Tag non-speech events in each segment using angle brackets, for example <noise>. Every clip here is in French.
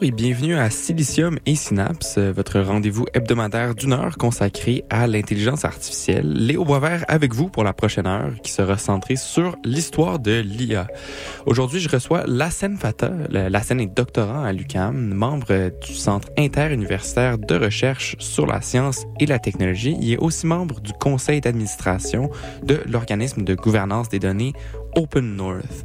Bonjour et bienvenue à Silicium et Synapse, votre rendez-vous hebdomadaire d'une heure consacré à l'intelligence artificielle. Léo Boisvert avec vous pour la prochaine heure qui sera centrée sur l'histoire de l'IA. Aujourd'hui, je reçois Lassen Fata. Lassen est doctorant à l'UCAM, membre du Centre interuniversitaire de recherche sur la science et la technologie. Il est aussi membre du conseil d'administration de l'organisme de gouvernance des données Open North.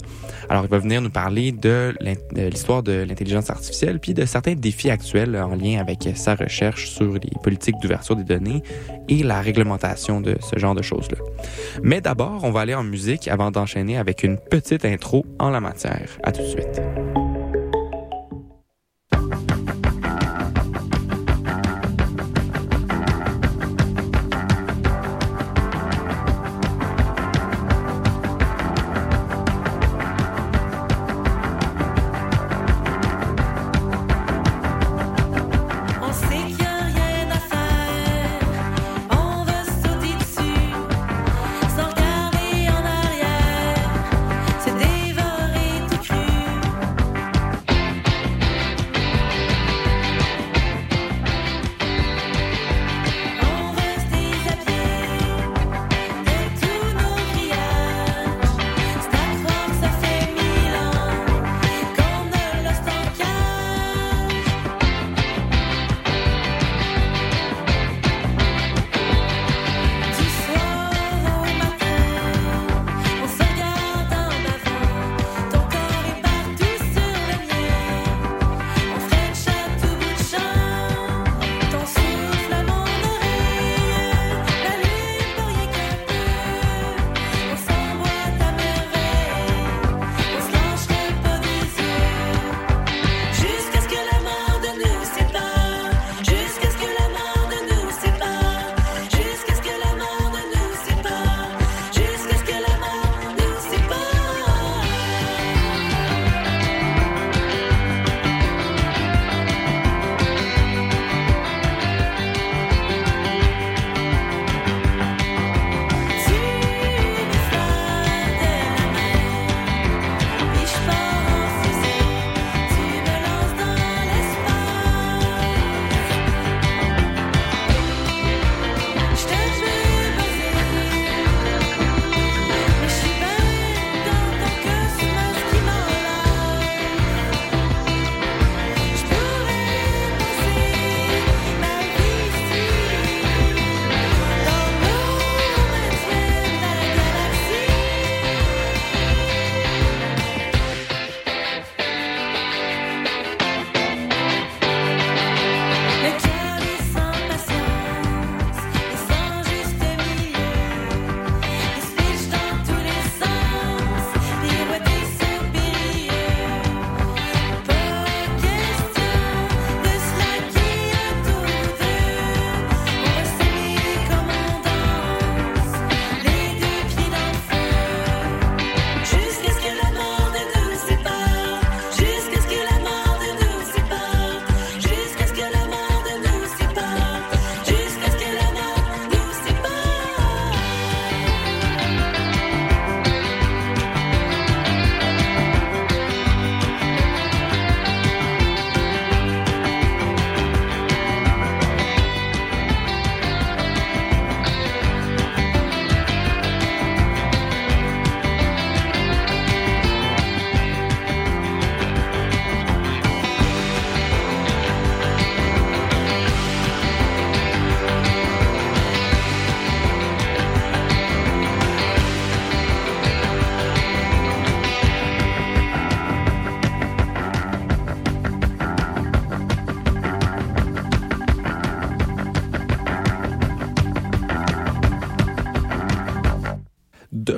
Alors, il va venir nous parler de l'histoire de l'intelligence artificielle, puis de certains défis actuels en lien avec sa recherche sur les politiques d'ouverture des données et la réglementation de ce genre de choses-là. Mais d'abord, on va aller en musique avant d'enchaîner avec une petite intro en la matière. À tout de suite.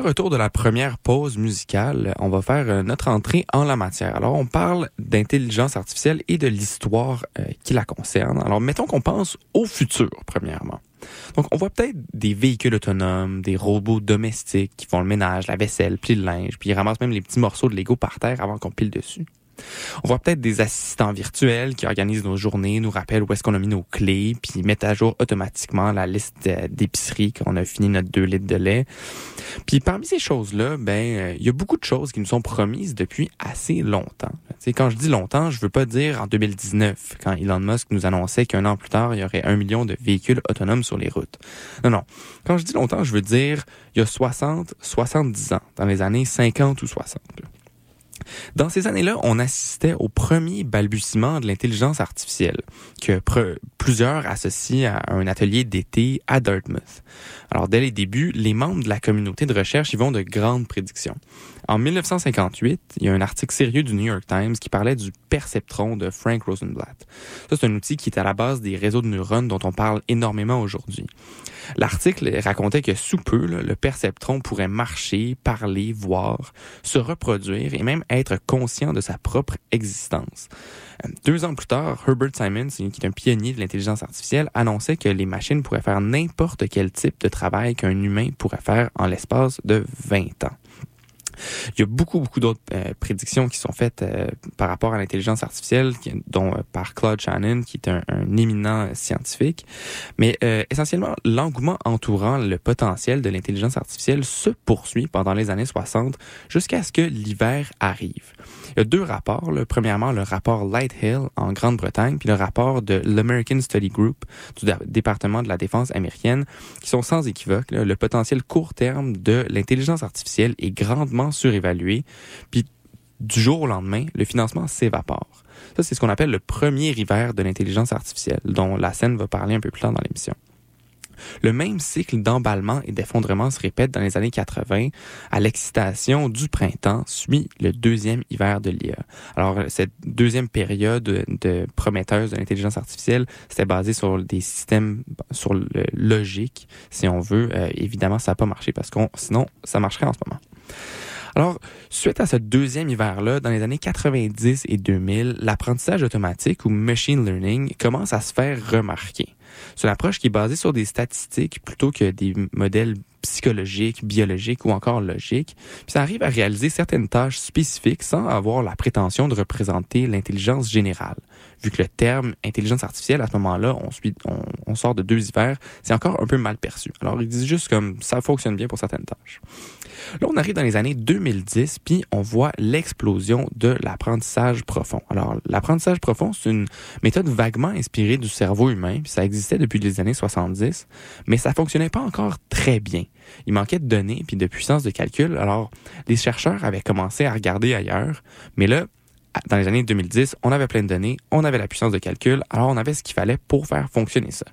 Retour de la première pause musicale, on va faire euh, notre entrée en la matière. Alors, on parle d'intelligence artificielle et de l'histoire euh, qui la concerne. Alors, mettons qu'on pense au futur, premièrement. Donc, on voit peut-être des véhicules autonomes, des robots domestiques qui font le ménage, la vaisselle, plient le linge, puis ils ramassent même les petits morceaux de Lego par terre avant qu'on pile dessus. On voit peut-être des assistants virtuels qui organisent nos journées, nous rappellent où est-ce qu'on a mis nos clés, puis mettent à jour automatiquement la liste euh, d'épicerie quand on a fini notre 2 litres de lait. Puis parmi ces choses-là, ben euh, il y a beaucoup de choses qui nous sont promises depuis assez longtemps. C'est quand je dis longtemps, je veux pas dire en 2019 quand Elon Musk nous annonçait qu'un an plus tard, il y aurait un million de véhicules autonomes sur les routes. Non non. Quand je dis longtemps, je veux dire il y a 60, 70 ans, dans les années 50 ou 60. là. Dans ces années-là, on assistait au premier balbutiement de l'intelligence artificielle, que plusieurs associent à un atelier d'été à Dartmouth. Alors, dès les débuts, les membres de la communauté de recherche y vont de grandes prédictions. En 1958, il y a un article sérieux du New York Times qui parlait du perceptron de Frank Rosenblatt. Ça, c'est un outil qui est à la base des réseaux de neurones dont on parle énormément aujourd'hui. L'article racontait que sous peu, le perceptron pourrait marcher, parler, voir, se reproduire et même être conscient de sa propre existence. Euh, Deux ans plus tard, Herbert Simons, qui est un pionnier de l'intelligence artificielle, annonçait que les machines pourraient faire n'importe quel type de travail qu'un humain pourrait faire en l'espace de 20 ans. Il y a beaucoup, beaucoup d'autres euh, prédictions qui sont faites euh, par rapport à l'intelligence artificielle, dont euh, par Claude Shannon, qui est un, un éminent scientifique. Mais euh, essentiellement, l'engouement entourant le potentiel de l'intelligence artificielle se poursuit pendant les années 60 jusqu'à ce que l'hiver arrive. Il y a deux rapports. là. Premièrement, le rapport Lighthill en Grande-Bretagne, puis le rapport de l'American Study Group du dé- département de la défense américaine, qui sont sans équivoque. là. Le potentiel court terme de l'intelligence artificielle est grandement surévalué, puis du jour au lendemain, le financement s'évapore. Ça, c'est ce qu'on appelle le premier hiver de l'intelligence artificielle, dont la scène va parler un peu plus tard dans l'émission. Le même cycle d'emballement et d'effondrement se répète dans les années 80. À l'excitation du printemps suit le deuxième hiver de l'IA. Alors, cette deuxième période de prometteuse de l'intelligence artificielle, c'était basé sur des systèmes, sur le logique, si on veut. Euh, évidemment, ça n'a pas marché parce qu'on, sinon, ça marcherait en ce moment. Alors, suite à ce deuxième hiver-là, dans les années 90 et 2000, l'apprentissage automatique ou machine learning commence à se faire remarquer. C'est une approche qui est basée sur des statistiques plutôt que des modèles psychologiques, biologiques ou encore logiques. Puis ça arrive à réaliser certaines tâches spécifiques sans avoir la prétention de représenter l'intelligence générale. Vu que le terme intelligence artificielle, à ce moment-là, on, on sort de deux hivers, c'est encore un peu mal perçu. Alors, ils disent juste comme ça fonctionne bien pour certaines tâches. Là, on arrive dans les années 2010, puis on voit l'explosion de l'apprentissage profond. Alors, l'apprentissage profond, c'est une méthode vaguement inspirée du cerveau humain, puis ça existait depuis les années 70, mais ça fonctionnait pas encore très bien. Il manquait de données puis de puissance de calcul. Alors, les chercheurs avaient commencé à regarder ailleurs, mais là, dans les années 2010, on avait plein de données, on avait la puissance de calcul, alors on avait ce qu'il fallait pour faire fonctionner ça.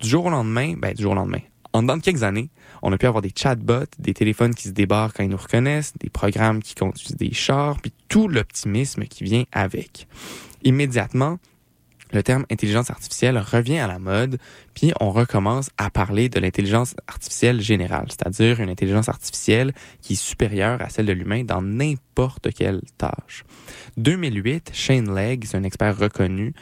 Du jour au lendemain, ben du jour au lendemain, en dedans de quelques années, on a pu avoir des chatbots, des téléphones qui se débarquent quand ils nous reconnaissent, des programmes qui conduisent des chars, puis tout l'optimisme qui vient avec. Immédiatement, le terme intelligence artificielle revient à la mode, puis on recommence à parler de l'intelligence artificielle générale, c'est-à-dire une intelligence artificielle qui est supérieure à celle de l'humain dans n'importe quelle tâche. 2008, Shane Legg, un expert reconnu,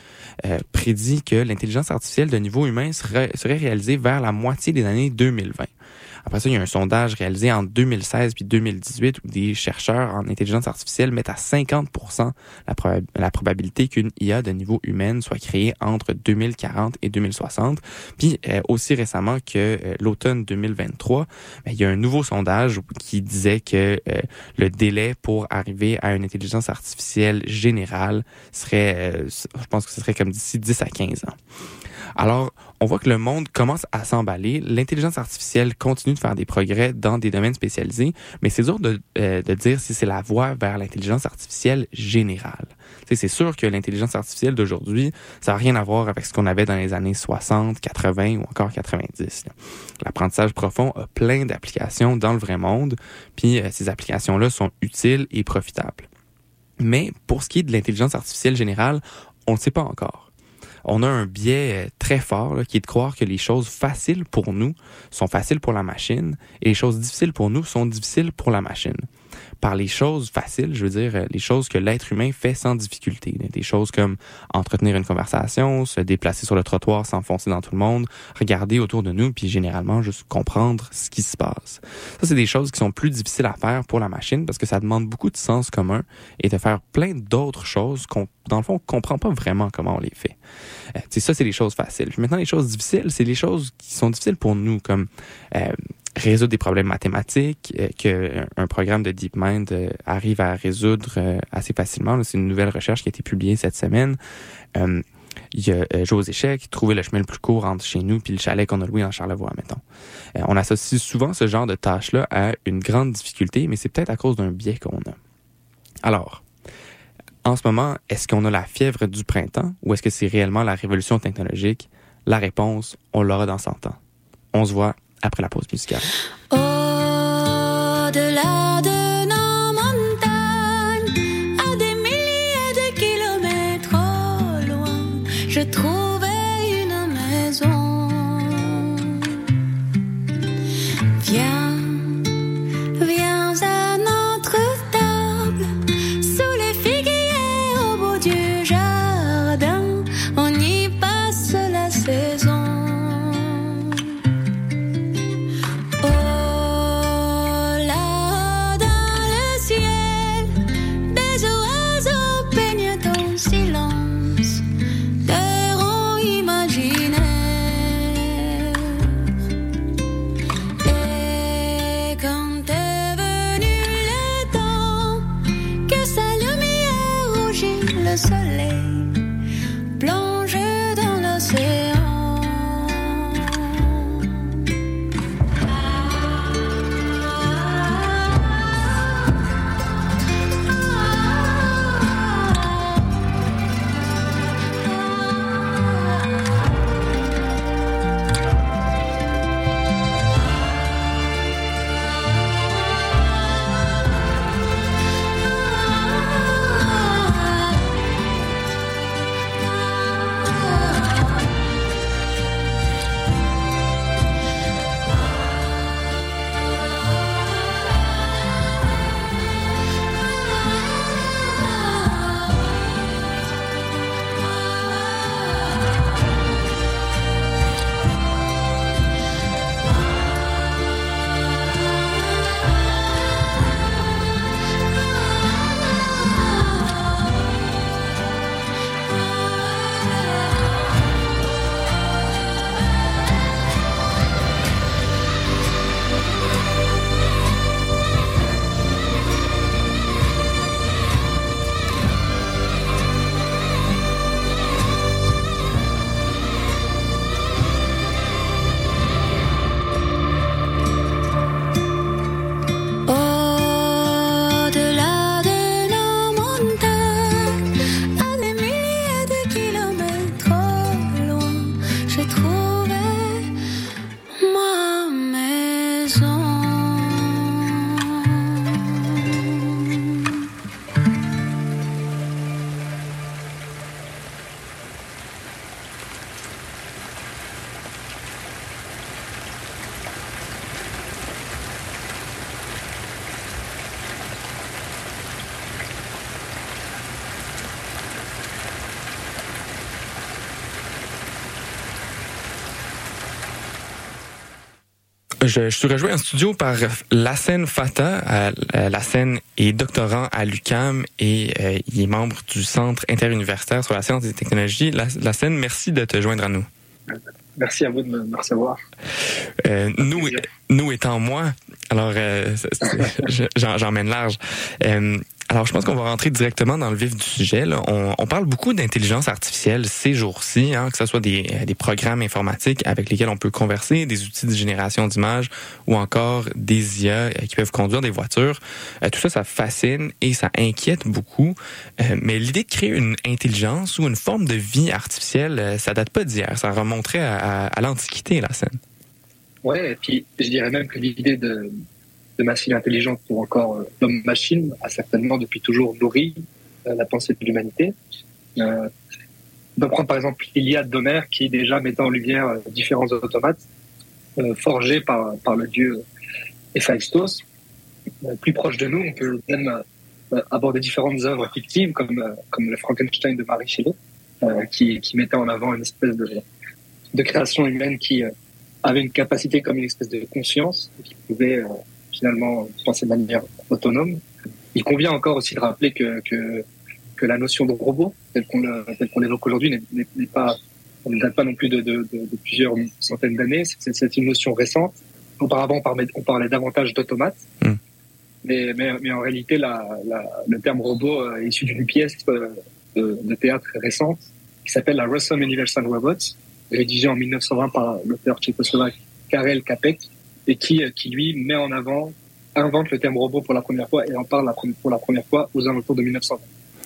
euh, prédit que l'intelligence artificielle de niveau humain serait réalisée vers la moitié des années 2020. Après ça, il y a un sondage réalisé en 2016 puis 2018 où des chercheurs en intelligence artificielle mettent à 50 la, proba- la probabilité qu'une IA de niveau humain soit créée entre 2040 et 2060. Puis euh, aussi récemment que euh, l'automne 2023, ben, il y a un nouveau sondage qui disait que euh, le délai pour arriver à une intelligence artificielle générale serait, je pense que ce serait comme d'ici 10 à 15 ans. Alors, on voit que le monde commence à s'emballer. L'intelligence artificielle continue de faire des progrès dans des domaines spécialisés, mais c'est dur de, euh, de dire si c'est la voie vers l'intelligence artificielle générale. C'est sûr que l'intelligence artificielle d'aujourd'hui, ça n'a rien à voir avec ce qu'on avait dans les années 60, 80 ou encore 90. là. L'apprentissage profond a plein d'applications dans le vrai monde, puis euh, ces applications-là sont utiles et profitables. Mais pour ce qui est de l'intelligence artificielle générale, on ne sait pas encore. On a un biais euh, très fort qui est de croire que les choses faciles pour nous sont faciles pour la machine et les choses difficiles pour nous sont difficiles pour la machine. Par les choses faciles, je veux dire euh, les choses que l'être humain fait sans difficulté. Des choses comme entretenir une conversation, se déplacer sur le trottoir sans foncer dans tout le monde, regarder autour de nous, puis généralement juste comprendre ce qui se passe. Ça, c'est des choses qui sont plus difficiles à faire pour la machine parce que ça demande beaucoup de sens commun et de faire plein d'autres choses qu'on, dans le fond, on comprend pas vraiment comment on les fait. Euh, ça, c'est les choses faciles. Maintenant, les choses difficiles, c'est les choses qui sont difficiles pour nous, comme euh, résoudre des problèmes mathématiques euh, que un programme de DeepMind euh, arrive à résoudre euh, assez facilement. C'est une nouvelle recherche qui a été publiée cette semaine. Euh, il y a euh, jouer aux échecs, trouver le chemin le plus court entre chez nous puis le chalet qu'on a loué en Charlevoix, mettons. Euh, on associe souvent ce genre de tâches-là à une grande difficulté, mais c'est peut-être à cause d'un biais qu'on a. Alors, en ce moment, est-ce qu'on a la fièvre du printemps ou est-ce que c'est réellement la révolution technologique? La réponse, on l'aura dans 100 ans. On se voit après la pause musicale. Au-delà de nos montagnes, à des milliers de kilomètres loin, je trouvais une maison. Je, je suis rejoint en studio par Lassen Fata. Euh, euh, Lassen est doctorant à l'UCAM et euh, il est membre du Centre interuniversitaire sur la science et les technologies. La- Lassen, merci de te joindre à nous. Merci à vous de me recevoir. Euh, nous, nous étant moi, alors euh, <laughs> j'emmène large. Euh, alors, je pense qu'on va rentrer directement dans le vif du sujet. là. On, on parle beaucoup d'intelligence artificielle ces jours-ci, hein, que ce soit des, euh, des programmes informatiques avec lesquels on peut converser, des outils de génération d'images ou encore des IA euh, qui peuvent conduire des voitures. Euh, tout ça, ça fascine et ça inquiète beaucoup. Euh, mais l'idée de créer une intelligence ou une forme de vie artificielle, euh, ça date pas d'hier. Ça remonterait à, à- à l'Antiquité, la scène. Ouais, et puis je dirais même que l'idée de, machine intelligente ou encore euh, d'homme-machine a certainement depuis toujours nourri euh, la pensée de l'humanité. Euh, On peut prendre par exemple l'Iliade d'Homère qui déjà mettait en lumière euh, différents automates euh, forgés par, par le dieu Héphaïstos. Plus proche de nous, on peut même aborder différentes œuvres fictives comme, comme le Frankenstein de Marie Shelley, qui, qui mettait en avant une espèce de, de création humaine qui avait une capacité comme une espèce de conscience, qui pouvait euh, finalement penser de manière autonome. Il convient encore aussi de rappeler que, que, que la notion de robot, telle qu'on qu'on l'évoque aujourd'hui, n'est- pas, ne date pas non plus de, de, de, de plusieurs centaines d'années. C'est une notion récente. Auparavant, on parlait, on parlait davantage d'automates. Mm. Mais, mais, mais en réalité, la, la, le terme robot euh, est issu d'une pièce euh, de, de théâtre récente qui s'appelle la Russell Universal Robots, rédigée en 1920 par l'auteur tchécoslovaque Karel Capek, et qui, euh, qui lui met en avant, invente le terme robot pour la première fois et en parle pour la première fois aux alentours de 1920.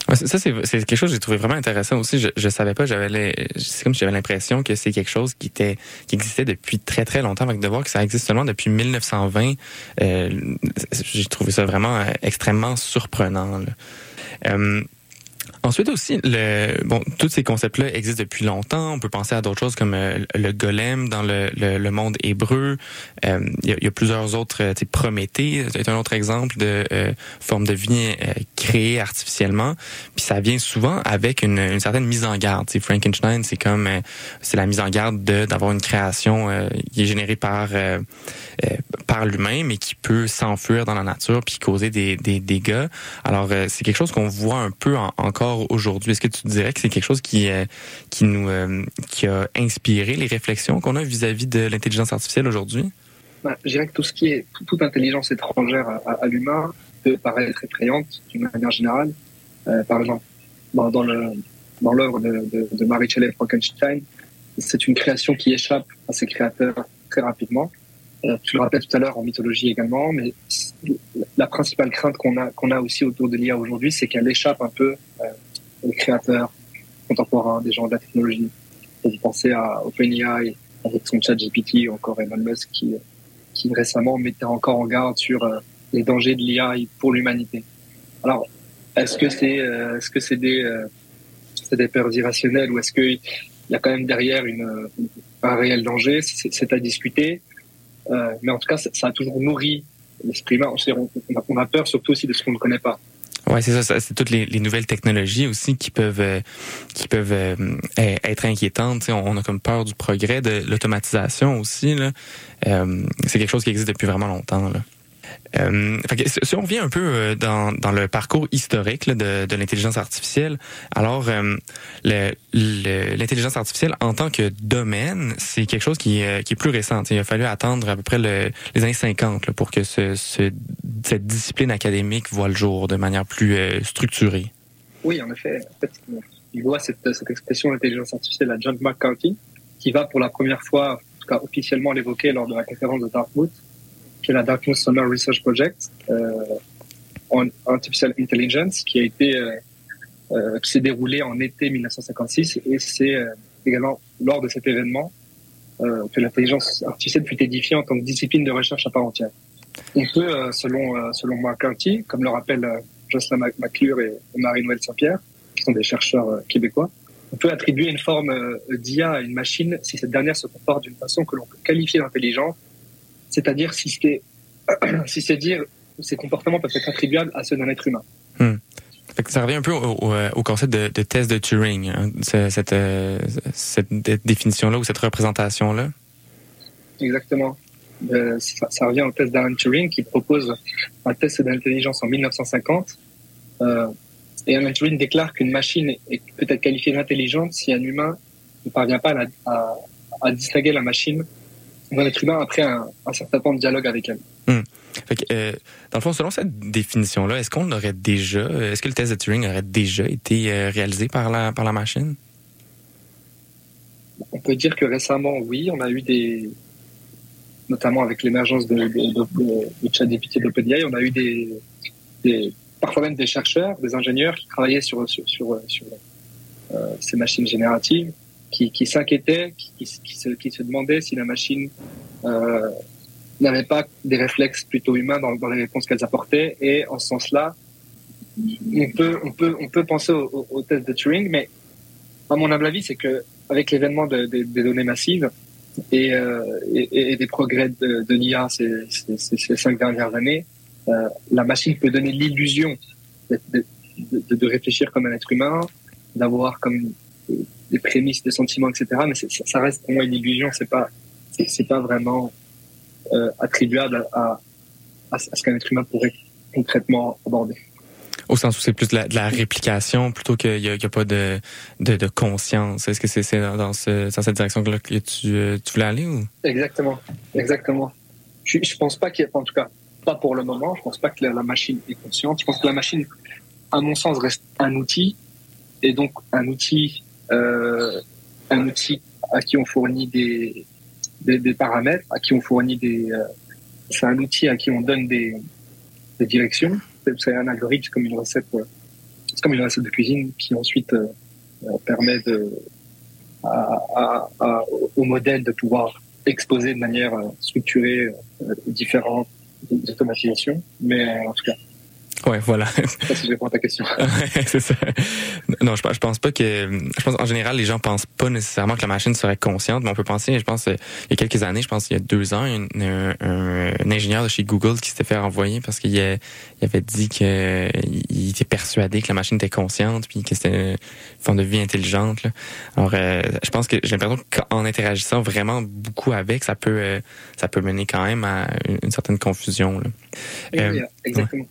Ouais, c'est- ça, c'est quelque chose que j'ai trouvé vraiment intéressant aussi. Je, je savais pas, c'est comme si j'avais l'impression que c'est quelque chose qui était qui existait depuis très très longtemps, avec de voir que ça existe seulement depuis 1920. Euh, j'ai trouvé ça vraiment euh, extrêmement surprenant. Ensuite aussi, le, bon, tous ces concepts-là existent depuis longtemps. On peut penser à d'autres choses comme euh, le golem dans le, le, le monde hébreu. Euh, Il y, a, il y a plusieurs autres, euh, Prométhée est un autre exemple de euh, forme de vie euh, créée artificiellement. Puis ça vient souvent avec une, une certaine mise en garde. Tu sais, Frankenstein, c'est comme euh, c'est la mise en garde de d'avoir une création euh, qui est générée par euh, euh, par l'humain, mais qui peut s'enfuir dans la nature puis causer des, des dégâts. Alors euh, c'est quelque chose qu'on voit un peu en- encore aujourd'hui? Est-ce que tu dirais que c'est quelque chose qui euh, qui nous euh, qui a inspiré les réflexions qu'on a vis-à-vis de l'intelligence artificielle aujourd'hui? Bah, je dirais que tout ce qui est tout- toute intelligence étrangère à, l'humain peut paraître effrayante d'une manière générale. Euh, par exemple, dans, le dans l'œuvre de, Mary Shelley Frankenstein, c'est une création qui échappe à ses créateurs très rapidement. Tu le rappelles tout à l'heure en mythologie également, mais la principale crainte qu'on a qu'on a aussi autour de l'IA aujourd'hui, c'est qu'elle échappe un peu euh, aux créateurs contemporains, des gens de la technologie. Vous pensez à OpenAI avec son chat GPT ou encore Elon Musk qui qui récemment mettait encore en garde sur euh, les dangers de l'IA pour l'humanité. Alors, est-ce que c'est euh, est-ce que c'est des c'est des peurs irrationnelles ou est-ce que il y a quand même derrière une, un réel danger? C'est à discuter. Euh, mais en tout cas, ça, a toujours nourri l'esprit humain. On, a, peur surtout aussi de ce qu'on ne connaît pas. Ouais, c'est ça, c'est toutes les, les nouvelles technologies aussi qui peuvent euh, qui peuvent euh, eh, être inquiétantes. On, a comme peur du progrès, de l'automatisation aussi. Là. C'est quelque chose qui existe depuis vraiment longtemps. Euh, fait si on revient un peu euh, dans, dans le parcours historique de, de l'intelligence artificielle, alors euh, l'intelligence artificielle en tant que domaine, c'est quelque chose qui, est- qui est plus récent. Il a fallu attendre à peu près le- les années 50 là, pour que ce, ce- cette discipline académique voit le jour de manière plus euh, structurée. Oui, en effet. Il voit cette, cette expression d'intelligence artificielle à John McCarthy, qui va pour la première fois, en tout cas officiellement l'évoquer lors de la conférence de Dartmouth, qui est la Dartmouth Summer Research Project euh, on Artificial Intelligence, qui a été euh, euh, qui s'est déroulé en été 1956, et c'est également lors de cet événement que l'intelligence artificielle fut édifiée en tant que discipline de recherche à part entière. On peut, selon selon McCarthy, comme le rappelle euh, Jocelyn McClure et Marie-Noël Saint-Pierre, qui sont des chercheurs québécois, on peut attribuer une forme d'IA à une machine si cette dernière se comporte d'une façon que l'on peut qualifier d'intelligente, c'est-à-dire si c'est <clears throat> si c'est dire ces comportements peuvent être attribuables à ceux d'un être humain. Que ça revient un peu au, au, au concept de, de test de Turing, hein, ce- cette, euh, cette dé- définition-là ou cette représentation-là. Exactement. Euh, ça, ça revient au test d'Alan Turing qui propose un test d'intelligence en 1950. Euh, et Alan Turing déclare qu'une machine est peut être qualifiée d'intelligente si un humain ne parvient pas à, la- à, à distinguer la machine d'un être humain après un, un certain temps de dialogue avec elle. Fait que, euh, dans le fond, selon cette définition-là, est-ce qu'on l'aurait déjà, euh, est-ce que le test de Turing aurait déjà été euh, réalisé par la, par la machine? On peut dire que récemment, oui, on a eu des, notamment avec l'émergence de, de, de, de ChatGPT et d'OpenAI, on a eu des, des, parfois même des chercheurs, des ingénieurs qui travaillaient sur, sur, sur, sur euh, ces machines génératives, qui, qui s'inquiétaient, qui, qui, se, qui se demandaient si la machine euh, n'avait pas des réflexes plutôt humains dans, dans les réponses qu'elles apportaient. Et en ce sens-là, on peut, on peut, on peut penser au, au, au test de Turing, mais à mon humble avis, c'est que avec l'événement de- de- des données massives et, euh, et, des progrès de, de l'IA ces, ces, ces- cinq dernières années, euh, la machine peut donner l'illusion de réfléchir comme un être humain, d'avoir comme des prémices, des sentiments, etc. Mais ça, reste pour moi une illusion. C'est pas, c'est pas vraiment euh, attribuable à, à, à ce qu'un être humain pourrait concrètement aborder. Au sens où c'est plus de la, de la réplication plutôt qu'il n'y a, a pas de, de, de conscience. Est-ce que c'est dans, dans ce- dans cette direction-là que tu, euh, tu voulais aller ou? Exactement, exactement. Je, je pense pas qu'il y ait, en tout cas, pas pour le moment, je pense pas que la, la machine est consciente. Je pense que la machine, à mon sens, reste un outil, et donc un outil, un outil à qui on fournit des, des, paramètres, à qui on fournit des, euh, c'est un outil à qui on donne des, des directions. C'est- un algorithme, comme une recette, euh, c'est comme une recette de cuisine qui ensuite euh, euh, permet au modèle de pouvoir exposer de manière euh, structurée euh, différentes automatisations. Mais euh, en tout cas, Ouais, voilà. je sais pas si je réponds à ta question. <laughs> Ouais, c'est ça. Non, je, je pense pas que. Je pense en général, les gens pensent pas nécessairement que la machine serait consciente, mais on peut penser. Je pense euh, il y a quelques années, je pense il y a deux ans, un, un- un- un ingénieur de chez Google qui s'était fait renvoyer parce qu'il il avait dit que il était persuadé que la machine était consciente, puis que c'était une forme de vie intelligente. là. Alors, euh, je pense que j'ai l'impression qu'en interagissant vraiment beaucoup avec, ça peut, euh, ça peut mener quand même à une, une certaine confusion. Là. Euh, Oui, Exactement.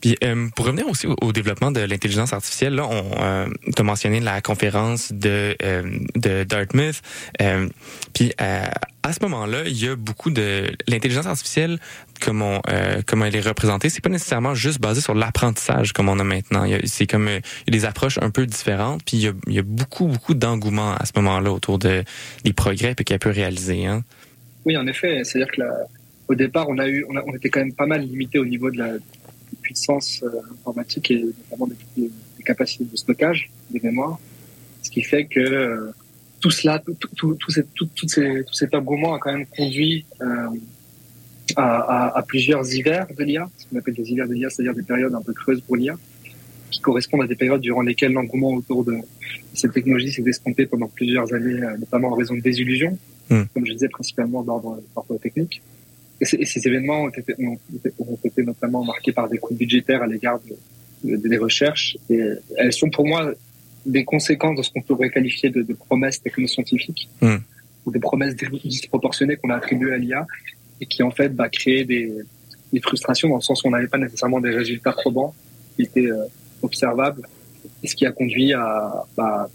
Puis euh, pour revenir aussi au, développement de l'intelligence artificielle, là, on euh, t'as mentionné la conférence de euh, de Dartmouth. Euh, puis à ce moment-là, il y a beaucoup de l'intelligence artificielle comme on euh, comme elle est représentée, c'est pas nécessairement juste basé sur l'apprentissage comme on a maintenant. C'est comme il y a des approches un peu différentes. Puis il y a, beaucoup beaucoup d'engouement à ce moment-là autour de des progrès qu'elle peut réaliser. Hein. Oui, en effet. C'est-à-dire que au départ, on a eu, on, on était quand même pas mal limité au niveau de la puissance euh, informatique et notamment des, capacités de stockage des mémoires. Ce qui fait que euh, tout cela, tout, tout, tout, tout, ces- tout, ces- cet engouement a quand même conduit euh, à, à, à plusieurs hivers de l'IA, ce qu'on appelle des hivers de l'IA, c'est-à-dire des périodes un peu creuses pour l'IA, qui correspondent à des périodes durant lesquelles l'engouement autour de cette technologie s'est estompé pendant plusieurs années, notamment en raison de désillusions, Hmm. comme je disais, principalement d'ordre technique. Et, ces- et ces événements ont été, ont, été- ont été notamment marqués par des coûts budgétaires à l'égard de- de- des recherches. Et elles sont pour moi des conséquences de ce qu'on pourrait qualifier de, de promesses technoscientifiques Hmm. ou des promesses disproportionnées qu'on a attribuées à l'IA et qui en fait bah, créaient des, des frustrations dans le sens où on n'avait pas nécessairement des résultats probants qui étaient euh, observables et ce qui a conduit à, bah,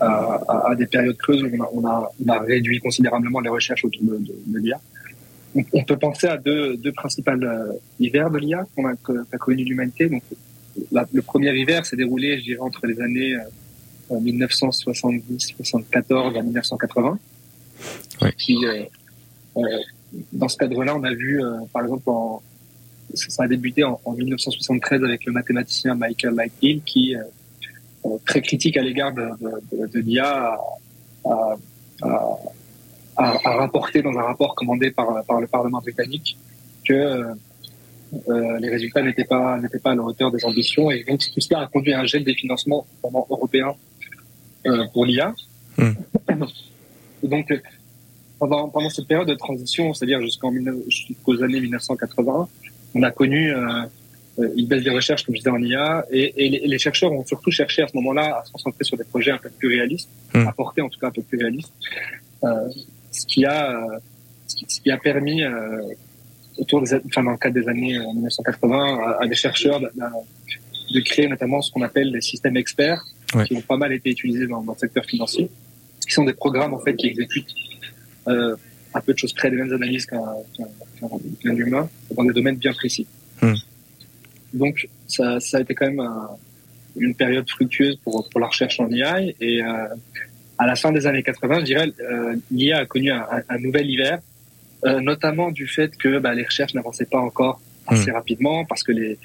à, à- à des périodes creuses où on a, on a, on a réduit considérablement les recherches autour de, de, de l'IA. On, on peut penser à deux, deux principales euh, hivers de l'IA qu'on a, que- qu'a connu l'humanité. Donc, la- le premier hiver s'est déroulé, je dirais, entre les années euh, 1970-74 à 1980. Ouais. Qui, euh, euh, dans ce cadre-là, on a vu, euh, par exemple, en, ça a débuté en, en 1973 avec le mathématicien Michael Lighthill, qui, euh, euh, très critique à l'égard de, de, de, de l'IA, a, a, a, a- a rapporté dans un rapport commandé par, par le Parlement britannique que euh, euh, les résultats n'étaient pas n'étaient pas à la hauteur des ambitions et donc tout cela a conduit à un gel des financements notamment européens euh, pour l'IA. Et donc pendant pendant cette période de transition, c'est-à-dire jusqu'en 19 jusqu'aux années 1980, on a connu euh, euh, une baisse des recherches, comme je disais, en IA, et, et les, les chercheurs ont surtout cherché à ce moment-là à se concentrer sur des projets un peu plus réalistes, Hmm. à porter en tout cas un peu plus réalistes, euh, ce qui a euh, ce qui, a permis euh, autour des, enfin dans le cadre des années euh, 1980 à, à des chercheurs de, créer notamment ce qu'on appelle des systèmes experts Ouais. qui ont pas mal été utilisés dans, dans le secteur financier, qui sont des programmes en fait qui exécutent euh, à peu de choses près les mêmes analyses qu'un qu'un humain dans des domaines bien précis. Hmm. Donc ça, ça a été quand même un- une période fructueuse pour, pour la recherche en IA et euh, à la fin des années 80, je dirais, euh, l'IA a connu un, un- un nouvel hiver, euh, notamment du fait que bah, les recherches n'avançaient pas encore assez rapidement parce que les,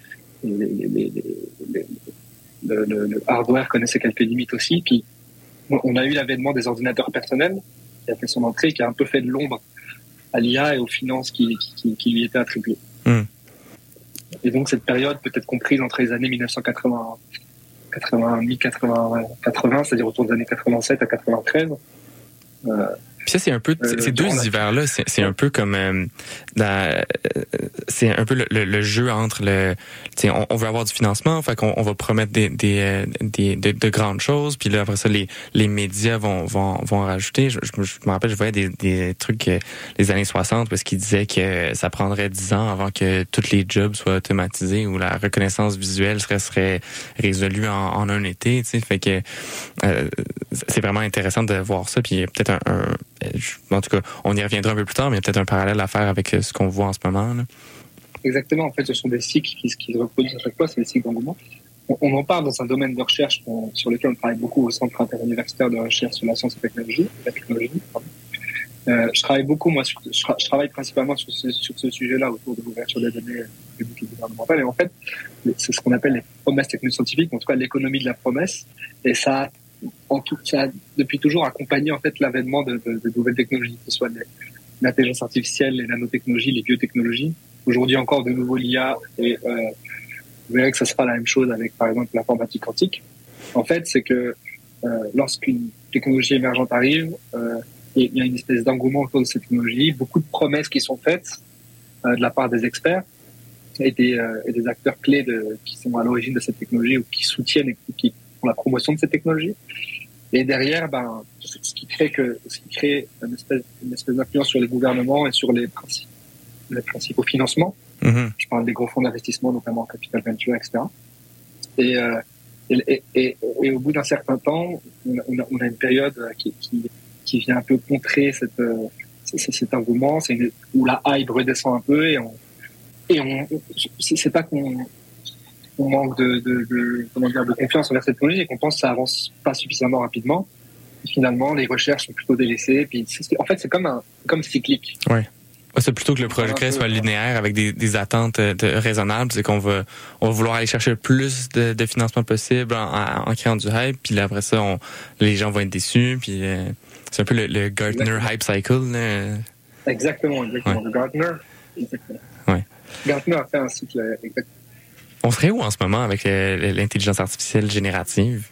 les, les- les- les- les- le, le- le hardware connaissait quelques limites aussi. Puis on- a eu l'avènement des ordinateurs personnels qui a fait son entrée, qui a un peu fait de l'ombre à l'IA et aux finances qui, qui, qui lui étaient attribuées. Hmm. Et donc cette période peut être comprise entre les années 1980 80, mi-80, 80, c'est-à-dire autour des années 87 à 93. Puis ça, c'est un peu, Euh, ces deux hivers-là, c'est c'est un peu comme, euh, euh, c'est un peu le, le- le jeu entre le, on, on veut avoir du financement, fait qu'on on va promettre des, des, euh, des de, de grandes choses, puis là après ça, les, les médias vont vont vont en rajouter. Je, je, me- je me rappelle, je voyais des, des trucs euh, les années 60 parce qu'ils disaient que ça prendrait 10 ans avant que tous les jobs soient automatisés ou la reconnaissance visuelle serait serait résolue en, en un été, tu sais, fait que euh, c'est vraiment intéressant de voir ça. Puis il y a peut-être un, un- je- en tout cas, on y reviendra un peu plus tard, mais il y a peut-être un parallèle à faire avec euh, ce qu'on voit en ce moment. Exactement, en fait, ce sont des cycles qui, qui se reproduisent à chaque fois, c'est des cycles d'engouement. On, en parle dans un domaine de recherche sur lequel on travaille beaucoup au Centre interuniversitaire de recherche sur la science et. La technologie. Euh, je travaille beaucoup, moi, je, tra- je travaille principalement sur ce, sujet-là, autour de l'ouverture des données euh, publiques et gouvernementales. Et en fait, c'est ce qu'on appelle les promesses technoscientifiques, en tout cas l'économie de la promesse. Et ça, a, en tout, ça a depuis toujours accompagné en fait l'avènement de, nouvelles technologies, que ce soit l'intelligence artificielle, les nanotechnologies, les biotechnologies. Aujourd'hui encore de nouveau l'IA et euh, vous verrez que ça sera la même chose avec par exemple l'informatique quantique. En fait, c'est que euh, lorsqu'une technologie émergente arrive, euh, il y a une espèce d'engouement autour de cette technologie, beaucoup de promesses qui sont faites de la part des experts et des, acteurs clés qui sont à l'origine de cette technologie ou qui soutiennent et qui la promotion de cette technologie. Et derrière, ben, ce qui crée que, ce qui crée une espèce, une espèce d'influence sur les gouvernements et sur les principes, les principaux financements. Mhm. Je parle des gros fonds d'investissement, notamment Capital Venture, etc. Et, euh, et, et, et, au bout d'un certain temps, on a, on une période qui, qui, qui vient un peu contrer cette, euh, cet engouement, c'est où la hype redescend un peu et on, et on, c'est c'est pas qu'on on manque de, de, de, comment dire, de confiance envers cette technologie et qu'on pense que ça avance pas suffisamment rapidement. Et finalement, les recherches sont plutôt délaissées. Puis en fait, c'est comme un, comme cyclique. Ouais, C'est plutôt que le progrès soit linéaire avec des, des attentes euh, de, raisonnables, c'est qu'on va, on va vouloir aller chercher le plus de, de financement possible en, créant du hype, puis là, après ça, on, les gens vont être déçus, puis euh, c'est un peu le, le Gartner Exactement. hype cycle. Là. Exactement, exactement. Le Gartner, exactement. Ouais. Gartner a fait un cycle euh. On serait où en ce moment avec l'intelligence artificielle générative?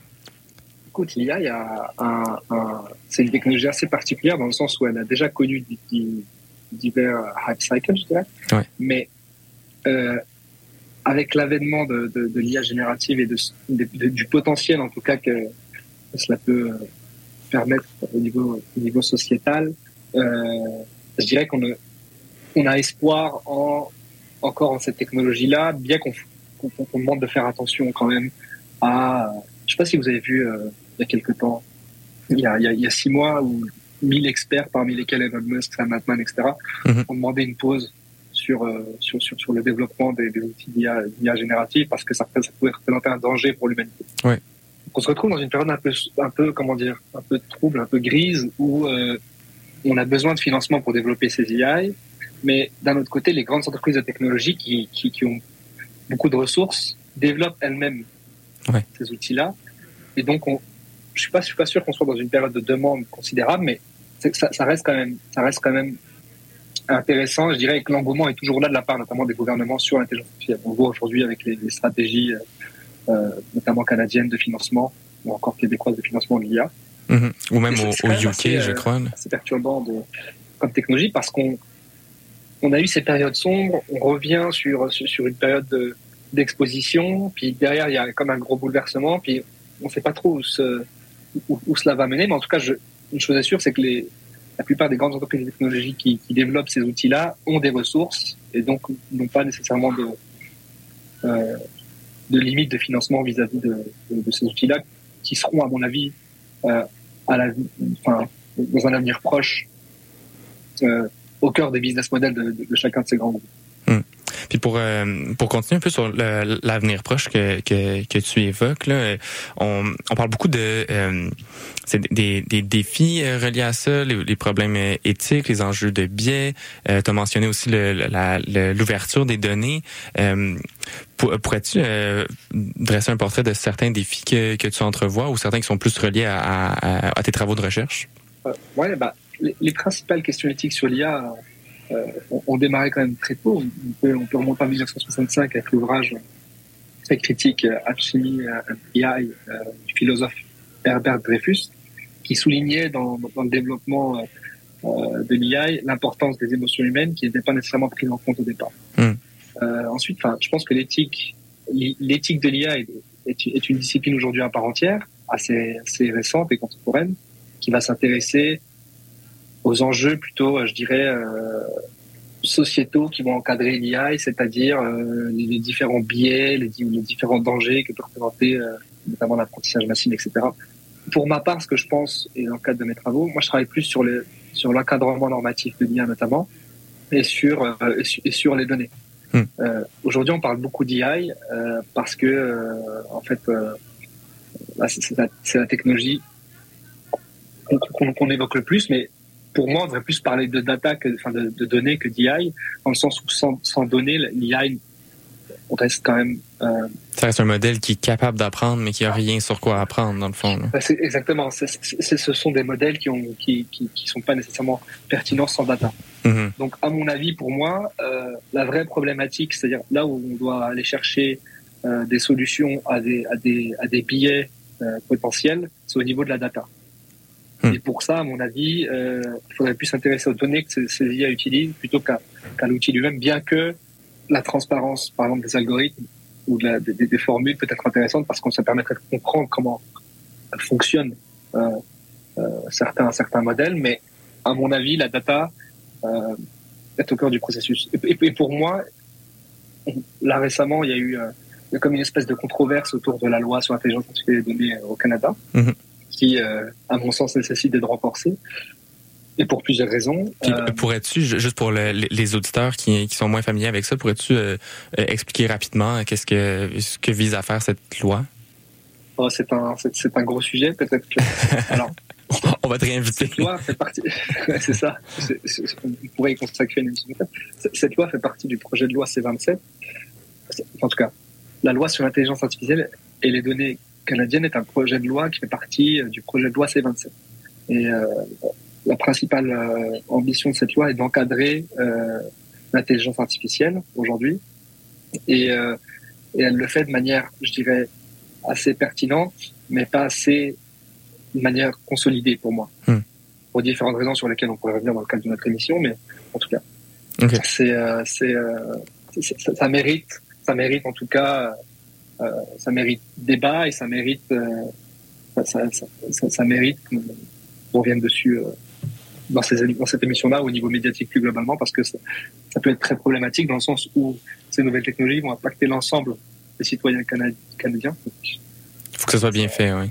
Écoute, l'IA, il y a un, un- c'est une technologie assez particulière dans le sens où elle a déjà connu di- di- divers hype cycles, je dirais. Ouais. Mais euh, avec l'avènement de, de, de l'IA générative et de, du potentiel, en tout cas, que, cela peut euh, permettre au niveau, au niveau sociétal, euh, je dirais qu'on a, on a espoir en, encore en cette technologie-là, bien qu'on qu'on qu'on demande de faire attention quand même à je sais pas si vous avez vu euh, il y a quelques temps, il y a, il y a, il y a six mois où 1000 experts, parmi lesquels Elon Musk, Sam Altman, etc., Mhm. ont demandé une pause sur, euh, sur, sur, sur le développement des, des outils d'IA générative parce que ça, ça pouvait représenter un danger pour l'humanité. Donc, on se retrouve dans une période un peu, un peu, comment dire, un peu trouble, un peu grise, où euh, on a besoin de financement pour développer ces IA, mais d'un autre côté, les grandes entreprises de technologie qui, qui, qui ont beaucoup de ressources développent elles-mêmes Ouais. ces outils-là. Et donc, on, je suis pas, je suis pas sûr qu'on soit dans une période de demande considérable, mais ça, ça reste quand même, ça reste quand même intéressant. Je dirais que l'engouement est toujours là de la part, notamment des gouvernements sur l'intelligence artificielle. On voit aujourd'hui avec les, les stratégies, euh, euh, notamment canadiennes de financement ou encore québécoises de financement de l'IA. Mhm. Ou même au, au UK, assez, je euh, crois. C'est perturbant de, comme technologie parce qu'on on a eu ces périodes sombres, on revient sur, sur, une période de- d'exposition, puis derrière il y a comme un gros bouleversement, puis on ne sait pas trop où, ce- où, où cela va mener, mais en tout cas, une chose est sûre, c'est que la plupart des grandes entreprises de technologie qui, qui développent ces outils-là ont des ressources et donc n'ont pas nécessairement de, euh, de limites de financement vis-à-vis de, ces outils-là, qui seront, à mon avis, euh, à dans un avenir proche, euh, au cœur des business models de, de- de chacun de ces grands groupes. Puis pour euh, pour continuer un peu sur l'avenir proche que, que que tu évoques là, euh, on on parle beaucoup de euh, c'est des, des défis reliés à ça, les, les problèmes éthiques, les enjeux de biais. Euh, tu as mentionné aussi l'ouverture des données. Pour- Pourrais-tu dresser un portrait de certains défis que, que tu entrevois ou certains qui sont plus reliés à, à, à tes travaux de recherche? Ouais, bah, les, les principales questions éthiques sur l'IA euh, ont, ont démarré quand même très tôt. On peut, on peut remonter en 1965 avec l'ouvrage très critique euh, Alchemy euh, AI euh, du philosophe Herbert Dreyfus, qui soulignait dans, dans le développement de l'IA l'importance des émotions humaines qui n'étaient pas nécessairement prises en compte au départ. Hmm. Euh, ensuite, je pense que l'éthique, l'éthique de l'IA est, est, est une discipline aujourd'hui à part entière, assez, assez récente et contemporaine, qui va s'intéresser aux enjeux plutôt, euh, je dirais, euh, sociétaux qui vont encadrer l'IA, c'est-à-dire euh, les, les différents biais, les, les différents dangers que peut représenter euh, notamment l'apprentissage machine, etc. Pour ma part, ce que je pense, et dans le cadre de mes travaux, moi je travaille plus sur le sur l'encadrement normatif de l'IA notamment, et sur euh, et sur, et sur les données. Hmm. Euh, Aujourd'hui, on parle beaucoup d'IA euh, parce que euh, en fait, c'est la, c'est la technologie qu'on évoque le plus, mais pour moi, on devrait plus parler de data, que, enfin de, de données que d'IA, dans le sens où sans, sans données, l'IA, on reste quand même. Euh, Ça reste un modèle qui est capable d'apprendre, mais qui a rien sur quoi apprendre, dans le fond. là. bah, c'est exactement. c'est c'est- ce sont des modèles qui ont qui, qui, qui sont pas nécessairement pertinents sans data. Mhm. Donc, à mon avis, pour moi, euh, la vraie problématique, c'est-à-dire là où on doit aller chercher euh, des solutions à des à des à des billets euh, potentiels, c'est au niveau de la data. Hmm. Et pour ça, à mon avis, euh, il faudrait plus s'intéresser aux données que ces, ces IA utilisent plutôt qu'à qu'à l'outil lui-même, bien que la transparence, par exemple, des algorithmes ou de la, des, des- formules peut être intéressante parce qu'on ça permettrait de comprendre comment fonctionnent euh, euh, certains certains modèles, mais à mon avis, la data euh, est au cœur du processus. Et, pour moi, là récemment, il y a eu euh, il y a comme une espèce de controverse autour de la loi sur l'intelligence artificielle des données euh, au Canada, Mhm. Qui, euh, à mon sens, nécessite d'être renforcée. Et pour plusieurs raisons. Euh, pourrais-tu, ju- juste pour le- les- auditeurs qui, qui sont moins familiers avec ça, pourrais-tu euh, expliquer rapidement qu'est-ce que, ce que vise à faire cette loi? oh, c'est un c'est un gros sujet, peut-être que. <laughs> Alors, On va te réinviter. cette loi fait partie. <laughs> C'est ça. On pourrait y consacrer une émission. Cette- loi fait partie du projet de loi C27. C'est- En tout cas, la loi sur l'intelligence artificielle et les données canadiennes est un projet de loi qui fait partie euh, du projet de loi C27. Et euh, la principale euh, ambition de cette loi est d'encadrer euh, l'intelligence artificielle aujourd'hui. Et, euh, et elle le fait de manière, je dirais, assez pertinente, mais pas assez de manière consolidée pour moi. Hmm. Pour différentes raisons sur lesquelles on pourrait revenir dans le cadre de notre émission, mais en tout cas, Ok. c'est, euh, c'est, euh, ça, ça mérite, ça mérite en tout cas, ça mérite débat et ça mérite, euh, ça, ça, ça, ça- ça mérite qu'on revienne dessus euh, dans, ces, dans cette émission-là au niveau médiatique plus globalement, parce que ça, ça peut être très problématique dans le sens où ces nouvelles technologies vont impacter l'ensemble des citoyens cana- canadiens. faut que ce soit bien fait, oui.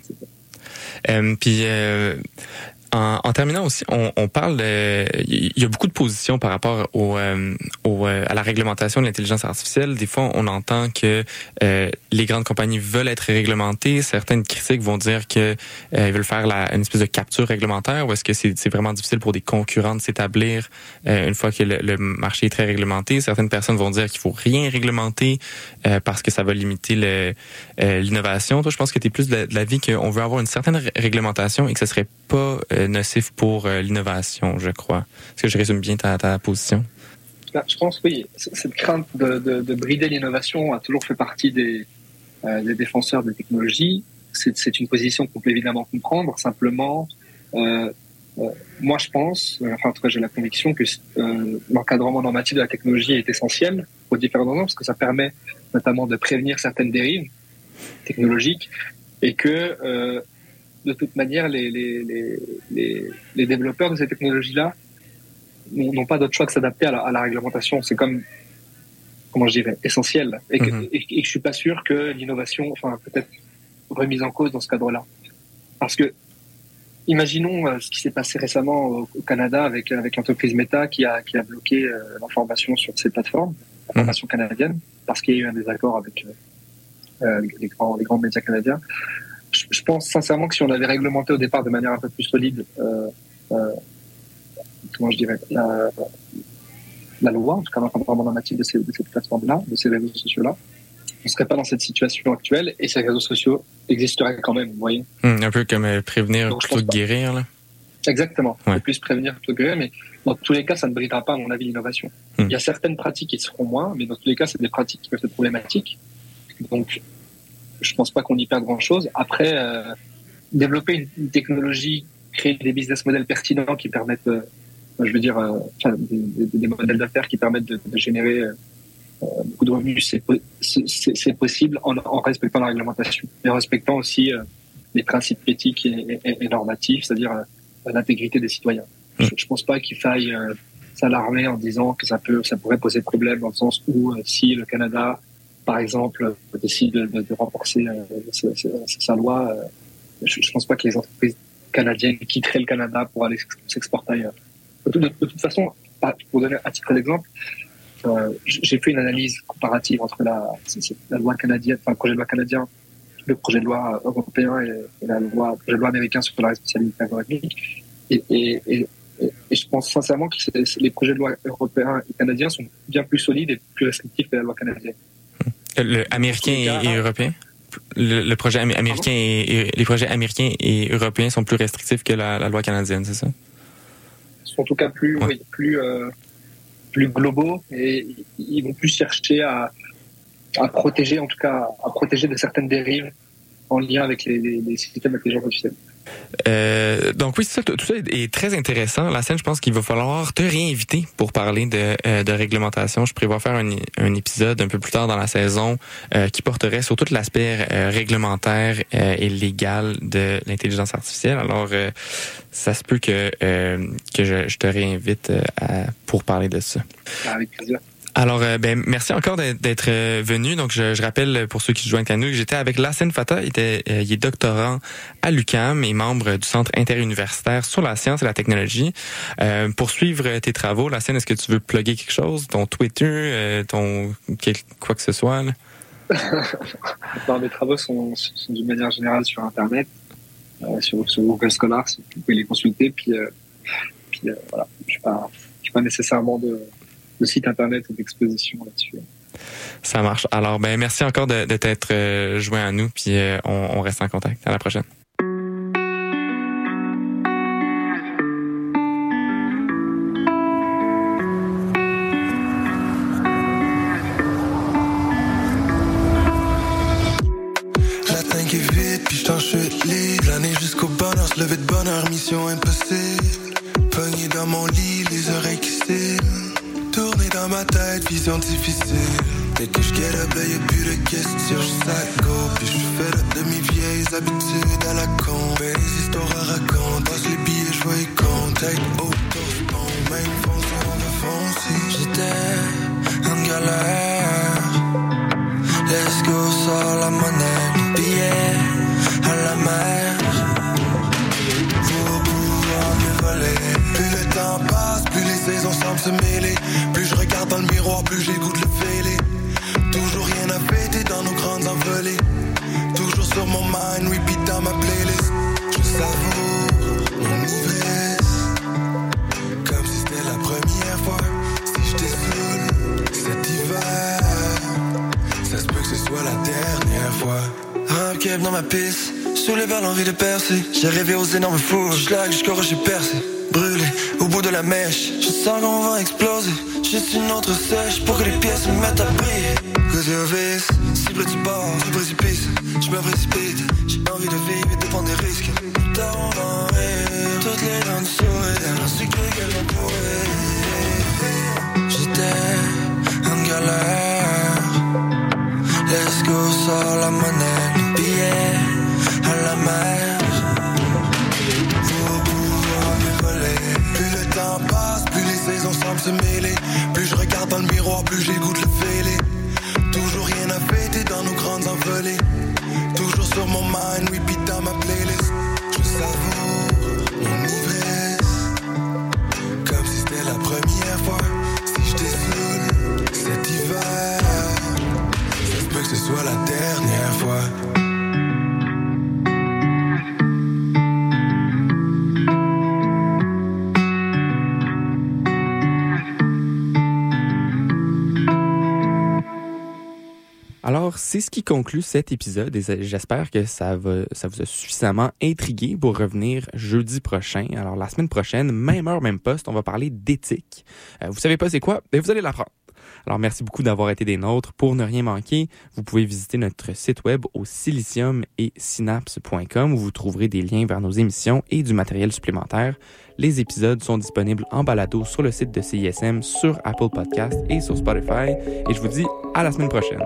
Euh, puis euh, en, en terminant aussi, on, on parle, il y a beaucoup de positions par rapport au, euh, au, euh, à la réglementation de l'intelligence artificielle. Des fois, on entend que euh, les grandes compagnies veulent être réglementées. Certaines critiques vont dire que euh, ils veulent faire la, une espèce de capture réglementaire, ou est-ce que c'est vraiment difficile pour des concurrents de s'établir euh, une fois que le, le marché est très réglementé. Certaines personnes vont dire qu'il faut rien réglementer parce que ça va limiter l'innovation. Toi, je pense que tu plus de, l'avis qu'on veut avoir une certaine ré- réglementation et que ce serait pas nocif pour euh, l'innovation, je crois. Est-ce que je résume bien ta, position? Bah, Je pense oui, cette crainte de, de, de brider l'innovation a toujours fait partie des, euh, défenseurs des technologies. C'est une position qu'on peut évidemment comprendre. Simplement, euh, euh, moi je pense, euh, enfin en tout cas j'ai la conviction que euh, l'encadrement normatif de la technologie est essentiel pour différents raisons, parce que ça permet notamment de prévenir certaines dérives technologiques et que euh, de toute manière les, les, les, les, les développeurs de ces technologies-là n'ont pas d'autre choix que s'adapter à la, à la réglementation. C'est comme, comment je dirais, essentiel. Et, que, Mhm. et, et que je suis pas sûr que l'innovation, enfin, peut-être remise en cause dans ce cadre-là. Parce que, imaginons euh, ce qui s'est passé récemment au, au Canada avec, avec l'entreprise Meta qui a, qui a bloqué euh, l'information sur ces plateformes, l'information canadienne, parce qu'il y a eu un désaccord avec euh, euh, les, grands, les grands médias canadiens. Je, pense sincèrement que si on avait réglementé au départ de manière un peu plus solide, euh, euh, comment je dirais, la, la loi, en tout cas normatif de ces, de ces plateformes-là, de ces réseaux sociaux-là, on serait pas dans cette situation actuelle et ces réseaux sociaux existeraient quand même, vous voyez. Hum, un peu comme euh, prévenir Donc, plutôt que guérir. Là. Exactement. Ouais. C'est plus prévenir plutôt que guérir, mais dans tous les cas, ça ne bridera pas, à mon avis, l'innovation. Hmm. Il y a certaines pratiques qui seront moins, mais dans tous les cas, c'est des pratiques qui peuvent être problématiques. Donc, je pense pas qu'on y perd grand-chose. Après, euh, développer une, une technologie, créer des business models pertinents qui permettent, euh, je veux dire, euh, enfin, des, des- des modèles d'affaires qui permettent de, de générer beaucoup de revenus, c'est po- c'est- c'est c'est possible en, en respectant la réglementation et en respectant aussi les principes éthiques et, et- et normatifs, c'est-à-dire l'intégrité des citoyens. Je, je pense pas qu'il faille s'alarmer en disant que ça peut, ça pourrait poser problème dans le sens où si le Canada, par exemple, décide de, de, renforcer euh, sa, loi, euh, je, je pense pas que les entreprises canadiennes quitteraient le Canada pour aller s'ex- s'exporter ailleurs. De, toute- façon, pour donner un titre d'exemple, euh, j'ai fait une analyse comparative entre la, loi canadienne, le projet de loi canadien, le projet de loi européen et, la loi, le projet de loi américain sur la responsabilité algorithmique. Et, et, je pense sincèrement que les projets de loi européens et canadiens sont bien plus solides et plus restrictifs que la loi canadienne. Le américain et, et européen? Le, le projet am- américain et, et- les projets américains et européens sont plus restrictifs que la, la loi canadienne, c'est ça? sont en tout cas plus, Ouais. oui, plus, euh, plus globaux et ils vont plus chercher à, à protéger, en tout cas, à protéger de certaines dérives en lien avec les, les, les systèmes d'intelligence artificielle. Euh, donc oui, tout ça est très intéressant. La scène, je pense qu'il va falloir te réinviter pour parler de, euh, réglementation. Je prévois faire un, épisode un peu plus tard dans la saison euh, qui porterait sur tout l'aspect euh, réglementaire et légal de l'intelligence artificielle. Alors, ça se peut que, que je, te réinvite pour parler de ça. Alors, euh, ben, merci encore d'être- euh, venu. Donc, je, rappelle pour ceux qui se joignent à nous que j'étais avec Lassène Fata. Euh, il est doctorant à l'UCAM et membre du Centre interuniversitaire sur la science et la technologie. Pour suivre tes travaux, Lassène, est-ce que tu veux plugger quelque chose? Ton Twitter, ton quoi que ce soit? Là? <laughs> Alors, mes travaux sont, sont d'une manière générale sur Internet, sur, Google Scholar, si vous pouvez les consulter. Puis, puis voilà, je pas, j'ai pas nécessairement de, de site Internet ou d'exposition là-dessus. Ça marche. Alors, ben, merci encore de, de t'être euh, joint à nous. Puis, euh, on, on reste en contact. À la prochaine. Lever de bonheur, mission impossible. Pogné dans mon lit, les oreilles qui dans ma tête, vision difficile. Dès que je get up, là, y'a plus de questions, à go. Puis j'suis fait up de mes vieilles à la con. Les histoires à raconter, passe les billets, j'vois les comptes. Tête J'ai rêvé aux énormes fous, schlag jusqu'au rocher percé. Brûlé au bout de la mèche, je sens qu'on va exploser. Juste une autre sèche pour que les pièces me mettent à briller. Côté au vice, cible du bord, du précipice. Je me précipite, j'ai envie de vivre et de prendre des risques. Tard on va en rire, toutes les dents du sourire. Que qu'elles vont pourrir. J'étais en galère. Let's go, sors la monnaie, le billet à la mer. Saisons semblent se mêler. Plus je regarde dans le miroir, plus de le fêler. Toujours rien à fêter dans nos grandes envolées. Toujours sur mon mind, repeat dans ma playlist. Je savoure mon ivresse. Comme si c'était la première fois. Si je saoul cet hiver. Ça que ce soit la dernière c'est ce qui conclut cet épisode et j'espère que ça, va, ça vous a suffisamment intrigué pour revenir jeudi prochain. Alors, la semaine prochaine, même heure, même poste, on va parler d'éthique. Euh, vous savez pas c'est quoi? Ben, vous allez l'apprendre. Alors, merci beaucoup d'avoir été des nôtres. Pour ne rien manquer, vous pouvez visiter notre site web au silicium et synapse.com où vous trouverez des liens vers nos émissions et du matériel supplémentaire. Les épisodes sont disponibles en balado sur le site de CISM, sur Apple Podcast et sur Spotify. Et je vous dis à la semaine prochaine.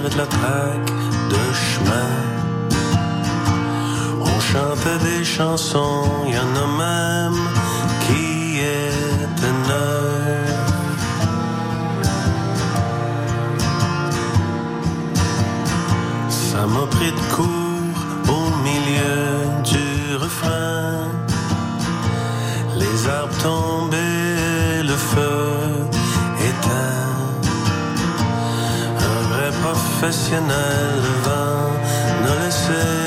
de la traque de chemin. On chantait des chansons, il y en a même professionnels, vin ne laissez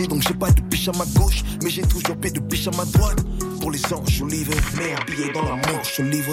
donc j'ai pas de biche à ma gauche, mais j'ai toujours paix de biche à ma droite. Pour les anges, je livre, mais habillé dans la manche, je livre.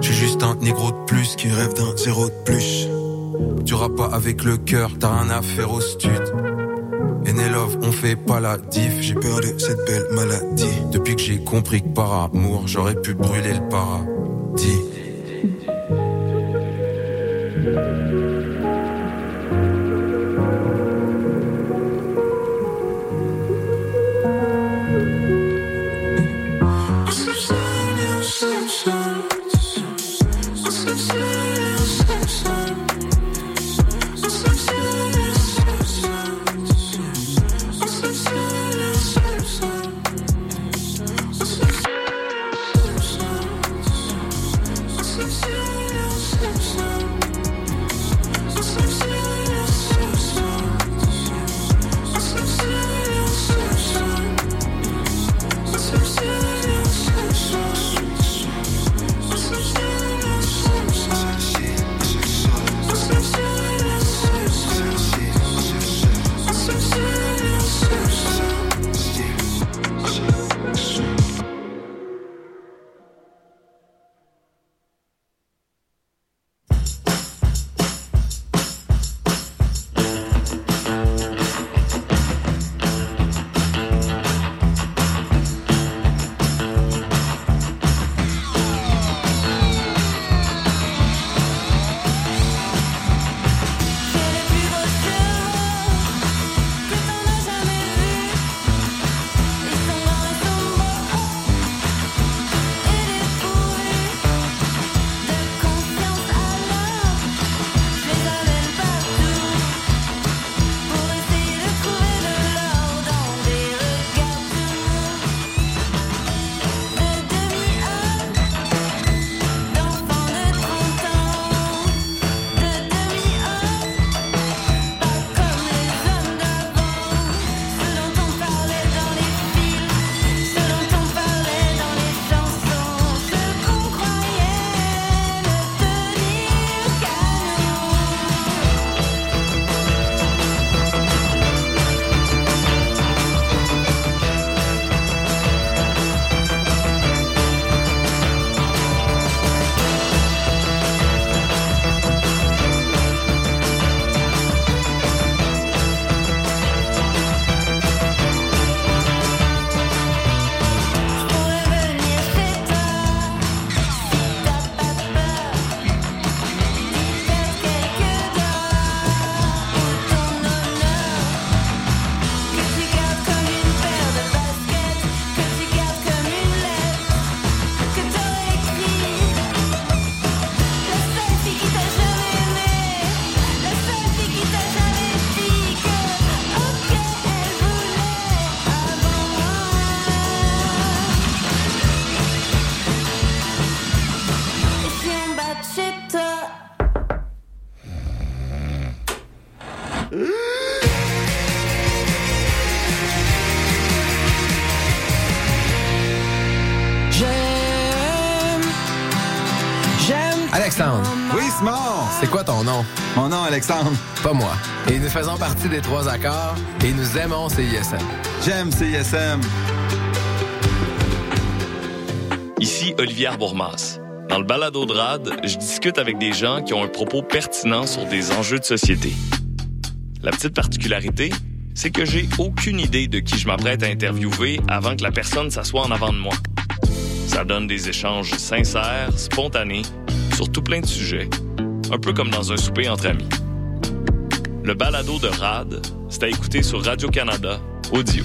J'ai juste un négro de plus qui rêve d'un zéro de plus. Tu rappes pas avec le cœur, t'as rien à au stud. Love, on fait pas la diff. J'ai peur de cette belle maladie. Depuis que j'ai compris que par amour, j'aurais pu brûler le paradis. Ton nom? Mon nom, Alexandre. Pas moi. Et nous faisons partie des trois accords et nous aimons CISM. J'aime CISM. Ici Olivier Bourmas. Dans le balado de RAD, je discute avec des gens qui ont un propos pertinent sur des enjeux de société. La petite particularité, c'est que j'ai aucune idée de qui je m'apprête à interviewer avant que la personne s'assoie en avant de moi. Ça donne des échanges sincères, spontanés, sur tout plein de sujets, un peu comme dans un souper entre amis. Le balado de RAD, c'est à écouter sur Radio-Canada, audio.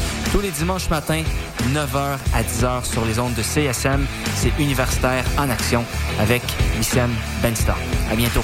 Tous les dimanches matins, 9h à 10h sur les ondes de CSM, c'est Universitaire en Action avec Wissam Benstar. À bientôt.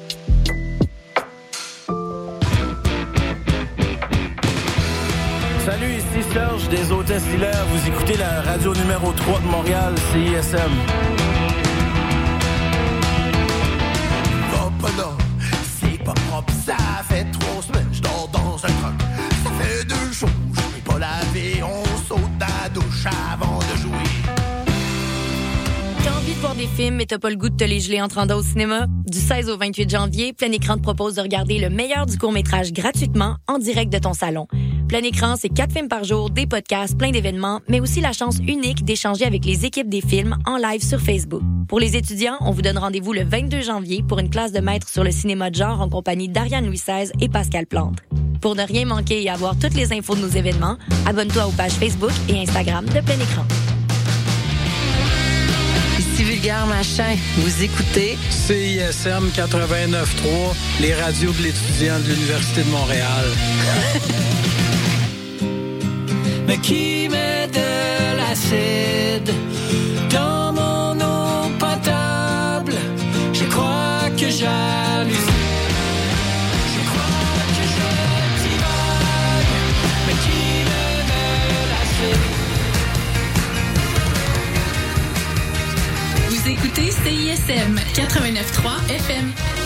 Ici Serge des Hôtesses Hilaire. Vous écoutez la radio numéro 3 de Montréal, CISM. Va pas là, c'est pas propre, ça fait trois semaines, je dors dans un truc. Ça fait deux jours, je n'ai pas lavé, on saute la douche avant de jouer. T'as envie de voir des films mais t'as pas le goût de te les geler en te rendant au cinéma? Du 16 au 28 janvier, Plein Écran te propose de regarder le meilleur du court-métrage gratuitement en direct de ton salon. Plein Écran, c'est quatre films par jour, des podcasts, plein d'événements, mais aussi la chance unique d'échanger avec les équipes des films en live sur Facebook. Pour les étudiants, on vous donne rendez-vous le 22 janvier pour une classe de maître sur le cinéma de genre en compagnie d'Ariane Louis XVI et Pascal Plante. Pour ne rien manquer et avoir toutes les infos de nos événements, abonne-toi aux pages Facebook et Instagram de Plein Écran. Ici Vulgaire Machin, vous écoutez CISM 89.3, les radios de l'étudiant de l'Université de Montréal. <laughs> Mais qui met de l'acide dans mon eau potable Je crois que j'hallucine. Vous écoutez CISM 89.3 FM.